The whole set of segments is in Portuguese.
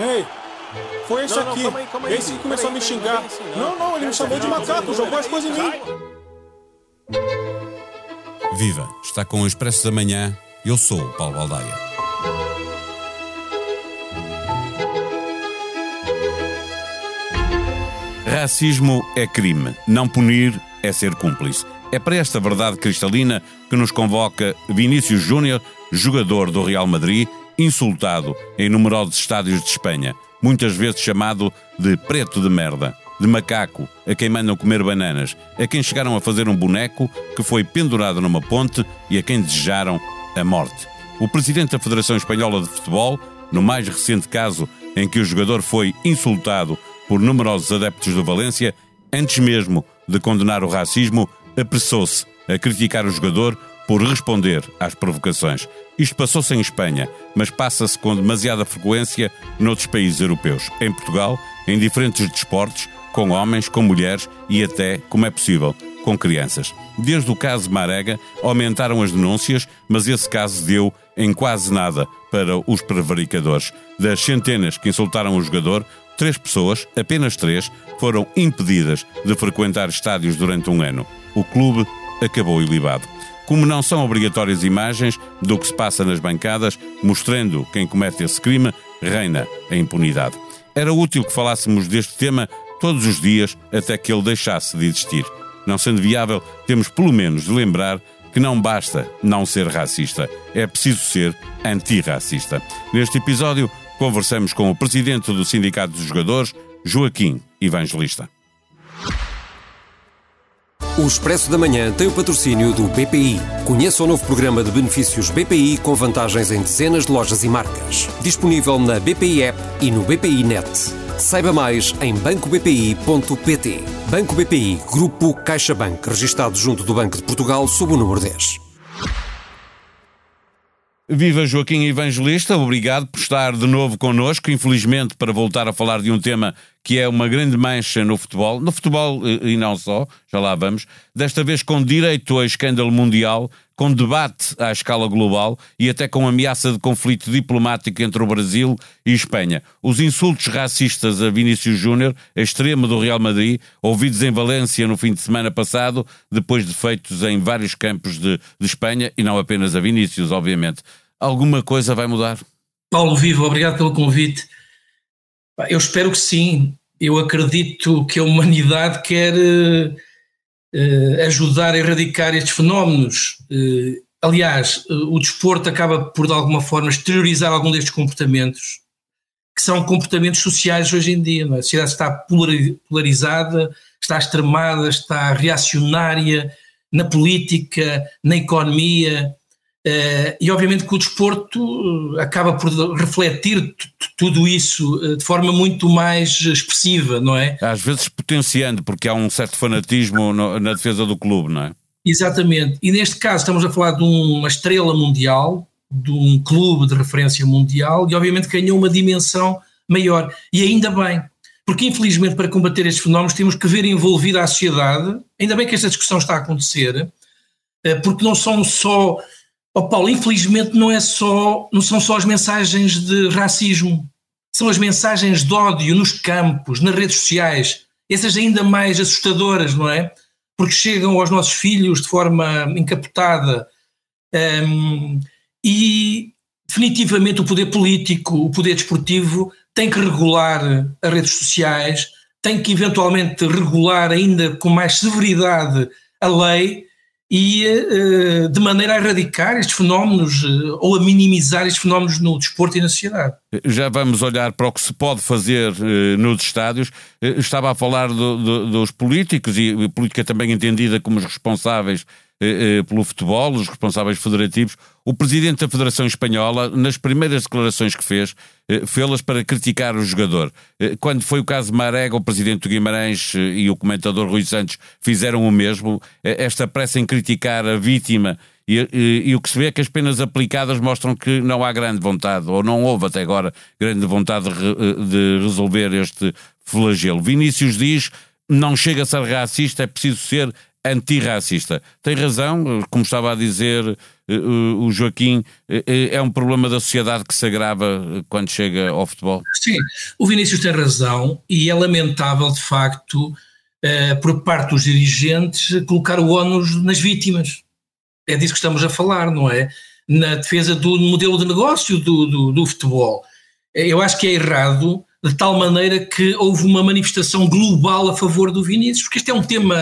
Ei, foi esse não, aqui. Não, calma aí, calma aí, esse que começou a me xingar. Assim, não, não, ele me chamou de macaco, jogou as coisas em mim. Viva, está com o Expresso da Manhã. Eu sou o Paulo Baldaia. Racismo é crime. Não punir é ser cúmplice. É para esta verdade cristalina que nos convoca Vinícius Júnior, jogador do Real Madrid, insultado em numerosos estádios de Espanha, muitas vezes chamado de preto de merda, de macaco, a quem mandam comer bananas, a quem chegaram a fazer um boneco que foi pendurado numa ponte e a quem desejaram a morte. O presidente da Federação Espanhola de Futebol, no mais recente caso em que o jogador foi insultado por numerosos adeptos do Valência, antes mesmo de condenar o racismo, apressou-se a criticar o jogador por responder às provocações. Isto passou-se em Espanha, mas passa-se com demasiada frequência noutros países europeus. Em Portugal, em diferentes desportos, com homens, com mulheres e até, como é possível, com crianças. Desde o caso Marega, aumentaram as denúncias, mas esse caso deu em quase nada para os prevaricadores. Das centenas que insultaram o jogador, três pessoas, apenas três, foram impedidas de frequentar estádios durante um ano. O clube acabou ilibado. Como não são obrigatórias imagens do que se passa nas bancadas, mostrando quem comete esse crime, reina a impunidade. Era útil que falássemos deste tema todos os dias até que ele deixasse de existir. Não sendo viável, temos pelo menos de lembrar que não basta não ser racista, é preciso ser antirracista. Neste episódio, Conversamos com o presidente do Sindicato dos Jogadores, Joaquim Evangelista. O Expresso da Manhã tem o patrocínio do BPI. Conheça o novo programa de benefícios BPI com vantagens em dezenas de lojas e marcas. Disponível na BPI App e no BPI Net. Saiba mais em bancobpi.pt. Banco BPI, Grupo CaixaBank, registado junto do Banco de Portugal sob o número 10. Viva Joaquim Evangelista, obrigado por estar de novo connosco, infelizmente para voltar a falar de um tema que é uma grande mancha no futebol, no futebol eh, e não só, já lá vamos, desta vez com direito a escândalo mundial, com debate à escala global e até com ameaça de conflito diplomático entre o Brasil e Espanha. Os insultos racistas a Vinícius Júnior, extremo do Real Madrid, ouvidos em Valência no fim de semana passado, depois de feitos em vários campos de, de Espanha, e não apenas a Vinícius, obviamente. Alguma coisa vai mudar? Paulo Vivo, obrigado pelo convite. Eu espero que sim. Eu acredito que a humanidade quer uh, ajudar a erradicar estes fenómenos. Uh, aliás, uh, o desporto acaba por, de alguma forma, exteriorizar algum destes comportamentos, que são comportamentos sociais hoje em dia. É? A sociedade está polarizada, está extremada, está reacionária na política, na economia, e obviamente que o desporto eh, acaba por refletir tudo isso uh, de forma muito mais expressiva, não é? Às vezes potenciando, porque há um certo fanatismo na defesa do clube, não é? Exatamente. E neste caso estamos a falar de uma estrela mundial, de um clube de referência mundial, e obviamente ganhou uma dimensão maior. E ainda bem, porque infelizmente para combater estes fenómenos temos que ver envolvida a sociedade. Ainda bem que esta discussão está a acontecer, porque não são só Oh Paulo, infelizmente não, é só, não são só as mensagens de racismo, são as mensagens de ódio nos campos, nas redes sociais, essas ainda mais assustadoras, não é? Porque chegam aos nossos filhos de forma encapotada. Um, e definitivamente o poder político, o poder desportivo tem que regular as redes sociais, tem que eventualmente regular ainda com mais severidade a lei e uh, de maneira a erradicar estes fenómenos uh, ou a minimizar estes fenómenos no desporto e na sociedade. Já vamos olhar para o que se pode fazer uh, nos estádios. estava a falar do, do, dos políticos e política também entendida como os responsáveis eh, eh, pelo futebol, os responsáveis federativos. O presidente da Federação Espanhola, nas primeiras declarações que fez, eh, fê-las para criticar o jogador. Quando foi o caso de Marega, o presidente do Guimarães e o comentador Rui Santos fizeram o mesmo. Esta pressa em criticar a vítima e, e, e, o que se vê é que as penas aplicadas mostram que não há grande vontade, ou não houve até agora grande vontade de, de resolver este flagelo. Vinícius diz: não chega a ser racista, é preciso ser antirracista. Tem razão, como estava a dizer o Joaquim, é um problema da sociedade que se agrava quando chega ao futebol? Sim, o Vinícius tem razão e é lamentável, de facto, por parte dos dirigentes, colocar o ónus nas vítimas. É disso que estamos a falar, não é? Na defesa do modelo de negócio do, do, do futebol. Eu acho que é errado de tal maneira que houve uma manifestação global a favor do Vinícius, porque este é um tema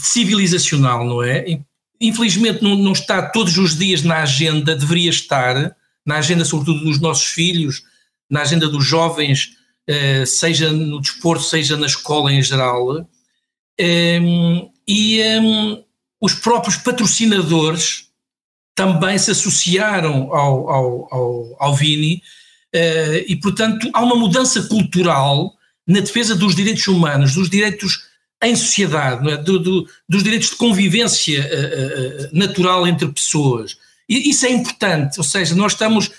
civilizacional, não é? Infelizmente não, não, está todos os dias na agenda, deveria estar, na agenda sobretudo dos nossos filhos, na agenda dos jovens, uh, seja no desporto, seja na escola em geral. Ehm, e um, os próprios patrocinadores também se associaram ao, ao, ao, ao Vini, Uh, e, portanto, há uma mudança cultural na defesa dos direitos humanos, dos direitos em sociedade, é? do, do, dos direitos de convivência uh, uh, natural entre pessoas. E isso é importante, ou seja, nós estamos,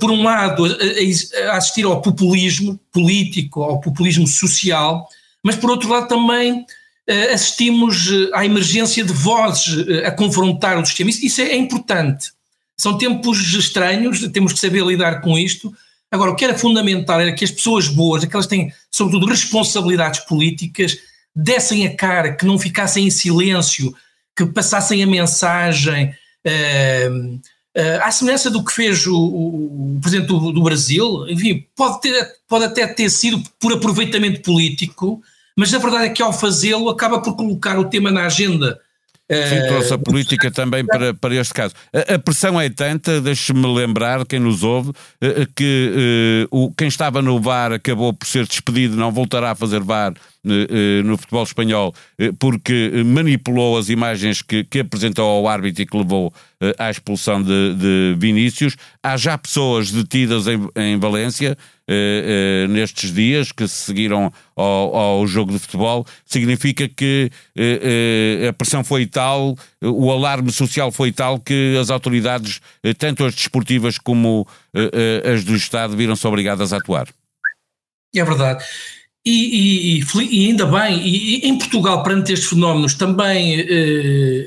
por um lado, a, a, assistir ao populismo político, ao populismo social, mas por outro lado também assistimos à emergência de vozes a confrontar o sistema. Isso, isso é, é importante. São tempos estranhos, temos que saber lidar com isto. Agora, o que era fundamental era que as pessoas boas, aquelas que têm, sobretudo, responsabilidades políticas, dessem a cara, que não ficassem em silêncio, que passassem a mensagem. Uh, uh, à semelhança do que fez o, o, o Presidente do, do, Brasil, enfim, pode, ter, pode até ter sido por aproveitamento político, mas a verdade é que ao fazê-lo acaba por colocar o tema na agenda Sim, trouxe a política também para, para este caso. A, a pressão é tanta, deixe-me lembrar, quem nos ouve, eh, que uh, o, quem estava no VAR acabou por ser despedido, não voltará a fazer VAR no futebol espanhol, uh, porque manipulou as imagens que, que apresentou ao árbitro e que levou à expulsão de, de Vinícius. Há já pessoas detidas em, em Valência eh, eh, nestes dias que se seguiram ao, ao, jogo de futebol, significa que eh, a pressão foi tal, o alarme social foi tal que as autoridades, tanto as desportivas como as do Estado, viram-se obrigadas a atuar. É verdade. E, e, e, ainda bem, e, em Portugal, perante estes fenómenos, também,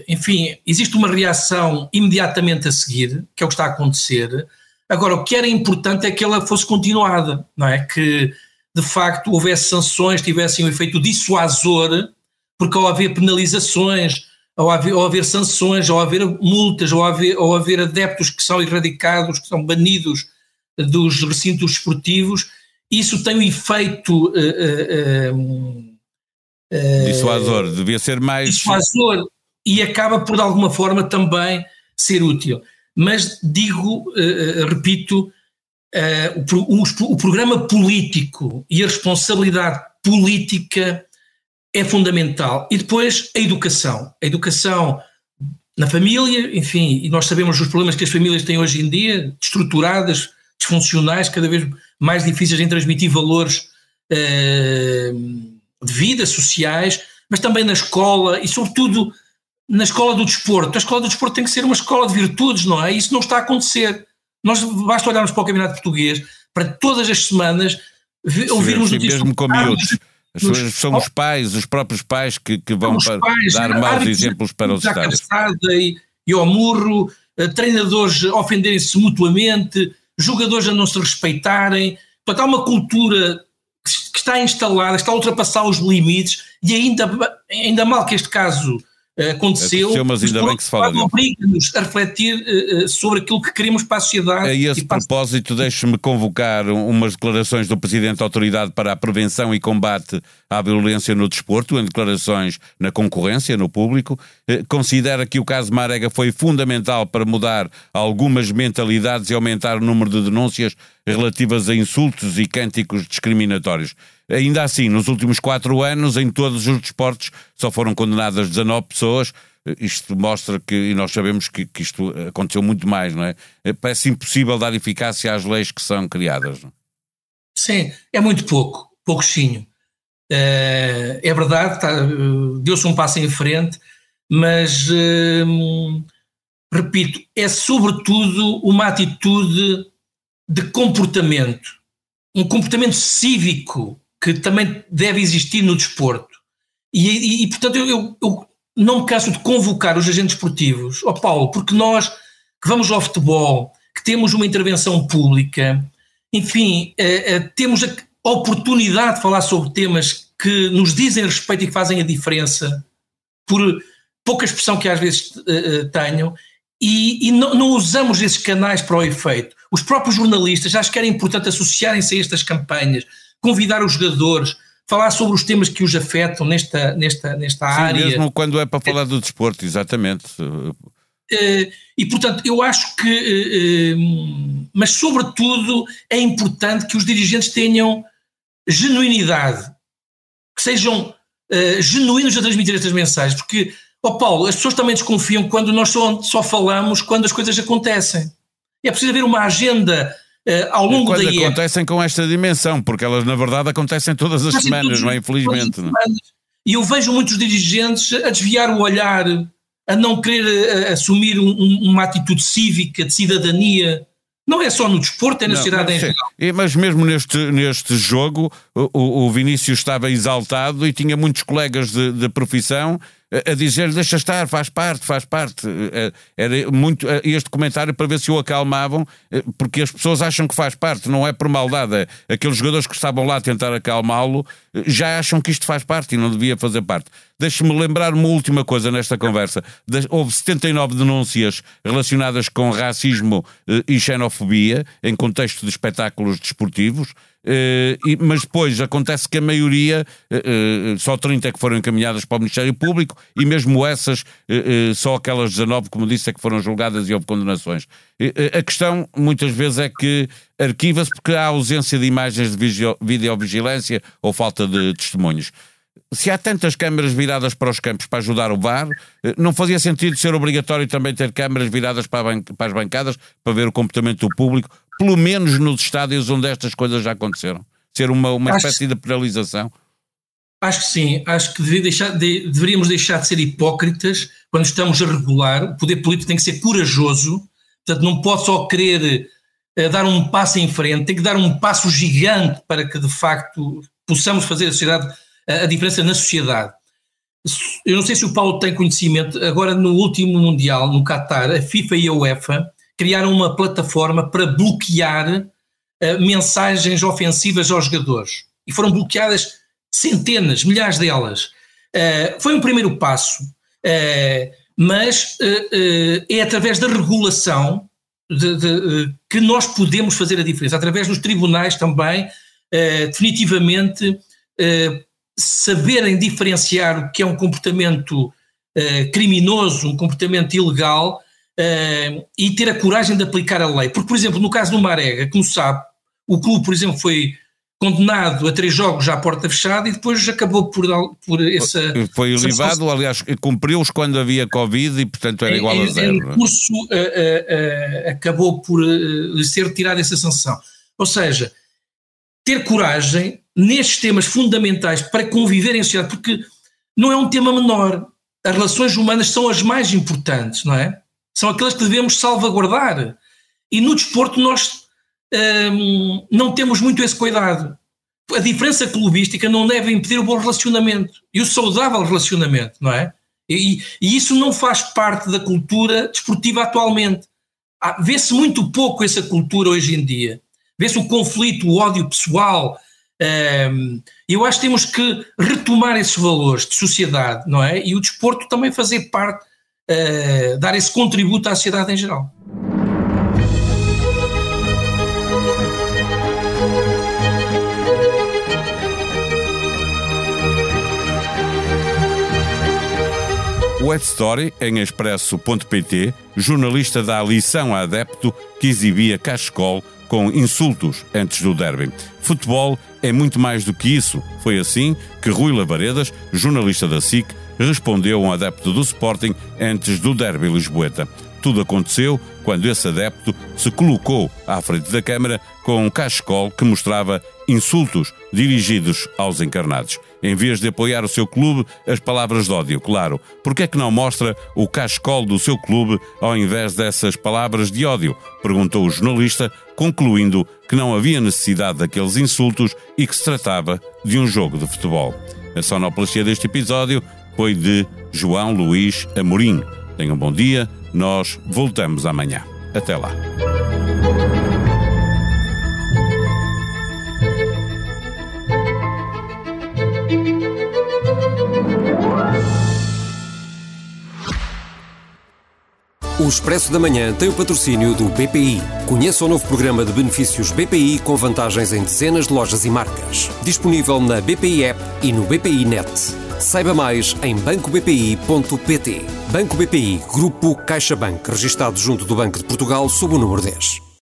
enfim, existe uma reação imediatamente a seguir, que é o que está a acontecer. Agora, o que era importante é que ela fosse continuada, não é? Que de facto houvesse sanções, tivessem um efeito dissuasor, porque ao haver penalizações, ao haver, ao haver sanções, ao haver multas, ao haver, ao haver adeptos que são erradicados, que são banidos dos recintos esportivos, isso tem um efeito. Uh, uh, dissuasor, devia ser mais. Dissuasor, e acaba por de alguma forma também ser útil mas digo, repito, o, o, programa político e a responsabilidade política é fundamental. E depois a educação. A educação na família, enfim, e nós sabemos os problemas que as famílias têm hoje em dia, estruturadas, disfuncionais, cada vez mais difíceis em transmitir valores uh, de vida, sociais, mas também na escola e, sobretudo, na escola do desporto. A escola do desporto tem que ser uma escola de virtudes, não é? Isso não está a acontecer. Nós basta olharmos para o Campeonato Português, para todas as semanas ouvirmos sim, notícias. Mesmo com miúdos. São os pais, os próprios pais que, que vão para pais, dar maus exemplos para os estádios. E, e ao murro, eh, treinadores ofenderem-se mutuamente, jogadores a não se respeitarem. Portanto, há uma cultura que está instalada, está a ultrapassar os limites e ainda, ainda mal que este caso aconteceu, aconteceu mas ainda bem que se fala obriga-nos a refletir uh, sobre aquilo que queremos para a sociedade. A esse propósito, deixe-me convocar umas declarações do Presidente da Autoridade para a Prevenção e Combate à Violência no Desporto, em declarações na concorrência, no público. Uh, considera que o caso Marega foi fundamental para mudar algumas mentalidades e aumentar o número de denúncias relativas a insultos e cânticos discriminatórios. Ainda assim, nos últimos quatro anos, em todos os desportos, só foram condenadas 19 pessoas. Isto mostra que, e nós sabemos que, que isto aconteceu muito mais, não é? Parece impossível dar eficácia às leis que são criadas. Não? É? Sim, é muito pouco, pouquinho. É, é verdade, tá, deu-se um passo em frente, mas hum, repito, é sobretudo uma atitude de comportamento, um comportamento cívico que também deve existir no desporto. E, e, e portanto, eu, eu, não me canso de convocar os agentes esportivos, ó oh Paulo, porque nós que vamos ao futebol, que temos uma intervenção pública, enfim, eh, eh, temos a oportunidade de falar sobre temas que nos dizem respeito e que fazem a diferença, por pouca expressão que às vezes eh, tenham, e, e não, não, usamos esses canais para o efeito. Os próprios jornalistas acho que era importante associarem-se a estas campanhas, convidar os jogadores, falar sobre os temas que os afetam nesta, nesta, nesta Sim, área. Mesmo quando é para falar do desporto, exatamente. Eh, e portanto, eu acho que, eh, eh, mas sobretudo é importante que os dirigentes tenham genuinidade, que sejam genuínos a transmitir estas mensagens, porque, ó oh Paulo, as pessoas também desconfiam quando nós só, só falamos quando as coisas acontecem. É preciso haver uma agenda Uh, ao longo da acontecem com esta dimensão, porque elas na verdade acontecem todas as semanas, não é? Infelizmente. Não? E eu vejo muitos dirigentes a desviar o olhar, a não querer a, a assumir um, uma atitude cívica, de cidadania. Não é só no desporto, é na não, sociedade em geral. Mas mesmo neste, neste jogo, o, o Vinícius estava exaltado e tinha muitos colegas de, de profissão a dizer deixa estar, faz parte, faz parte. Eh, era muito eh, este comentário para ver se o acalmavam, eh, porque as pessoas acham que faz parte, não é por maldade. Aqueles jogadores que estavam lá a tentar acalmá-lo já acham que isto faz parte e não devia fazer parte. Deixe-me lembrar uma última coisa nesta conversa. Houve 79 denúncias relacionadas com racismo e xenofobia em contexto de espetáculos desportivos. Uh, e, mas depois acontece que a maioria, uh, uh, só 30 é que foram encaminhadas para o Ministério Público e mesmo essas, só aquelas 19, como disse, é que foram julgadas e houve condenações. a questão muitas vezes é que arquiva-se porque há ausência de imagens de videovigilância ou falta de testemunhos. Se há tantas câmaras viradas para os campos para ajudar o VAR, não fazia sentido ser obrigatório também ter câmaras viradas para, para as bancadas para ver o comportamento do público pelo menos nos estádios onde estas coisas já aconteceram? Ser uma, uma espécie de penalização? Acho que sim, acho que deixar, de, deveríamos deixar de ser hipócritas quando estamos a regular. O poder político tem que ser corajoso, portanto, não pode só querer uh, dar um passo em frente, tem que dar um passo gigante para que de facto possamos fazer a, sociedade, a, diferença na sociedade. Eu não sei se o Paulo tem conhecimento, agora no último Mundial, no Qatar, a FIFA e a UEFA criaram uma plataforma para bloquear uh, mensagens ofensivas aos jogadores. E foram bloqueadas centenas, milhares delas. Uh, foi um primeiro passo, uh, mas é através da regulação de, de, que nós podemos fazer a diferença, através dos tribunais também, definitivamente saberem diferenciar o que é um comportamento criminoso, um comportamento ilegal, uh, e ter a coragem de aplicar a lei. Porque, por exemplo, no caso do Marega, como sabe, o clube, por exemplo, foi condenado a três jogos já à porta fechada e depois acabou por, por essa. Foi ilibado, aliás, cumpriu-os quando havia Covid e, portanto, era igual a zero. O curso uh, uh, uh, acabou por ser retirada essa sanção. Ou seja, ter coragem nestes temas fundamentais para conviver em sociedade, porque não é um tema menor. As relações humanas são as mais importantes, não é? São aqueles que devemos salvaguardar. E no desporto nós hum, não temos muito esse cuidado. A diferença clubística não deve impedir o bom relacionamento e o saudável relacionamento, não é? E, e isso não faz parte da cultura desportiva atualmente. Vê-se muito pouco essa cultura hoje em dia. Vê-se o conflito, o ódio pessoal. Eu acho que temos que retomar esses valores de sociedade, não é? E o desporto também fazer parte uh, dar esse contributo à sociedade em geral. Ed Story, em expresso.pt, jornalista dá lição a adepto que exibia cachecol com insultos antes do derby. Futebol é muito mais do que isso. Foi assim que Rui Lavaredas, jornalista da SIC, respondeu um adepto do Sporting antes do derby lisboeta. Tudo aconteceu quando esse adepto se colocou à frente da Câmara com um cachecol que mostrava insultos dirigidos aos encarnados. Em vez de apoiar o seu clube, as palavras de ódio, claro. Por que é que não mostra o cachecol do seu clube ao invés dessas palavras de ódio? Perguntou o jornalista, concluindo que não havia necessidade daqueles insultos e que se tratava de um jogo de futebol. A sonoplastia deste episódio foi de João Luís Amorim. Tenham um bom dia, nós voltamos amanhã. Até lá. O Expresso da Manhã tem o patrocínio do BPI. Conheça o novo programa de benefícios BPI com vantagens em dezenas de lojas e marcas. Disponível na BPI App e no BPI Net. Saiba mais em bancobpi.pt. Banco BPI, Grupo CaixaBank, registado junto do Banco de Portugal sob o número 10.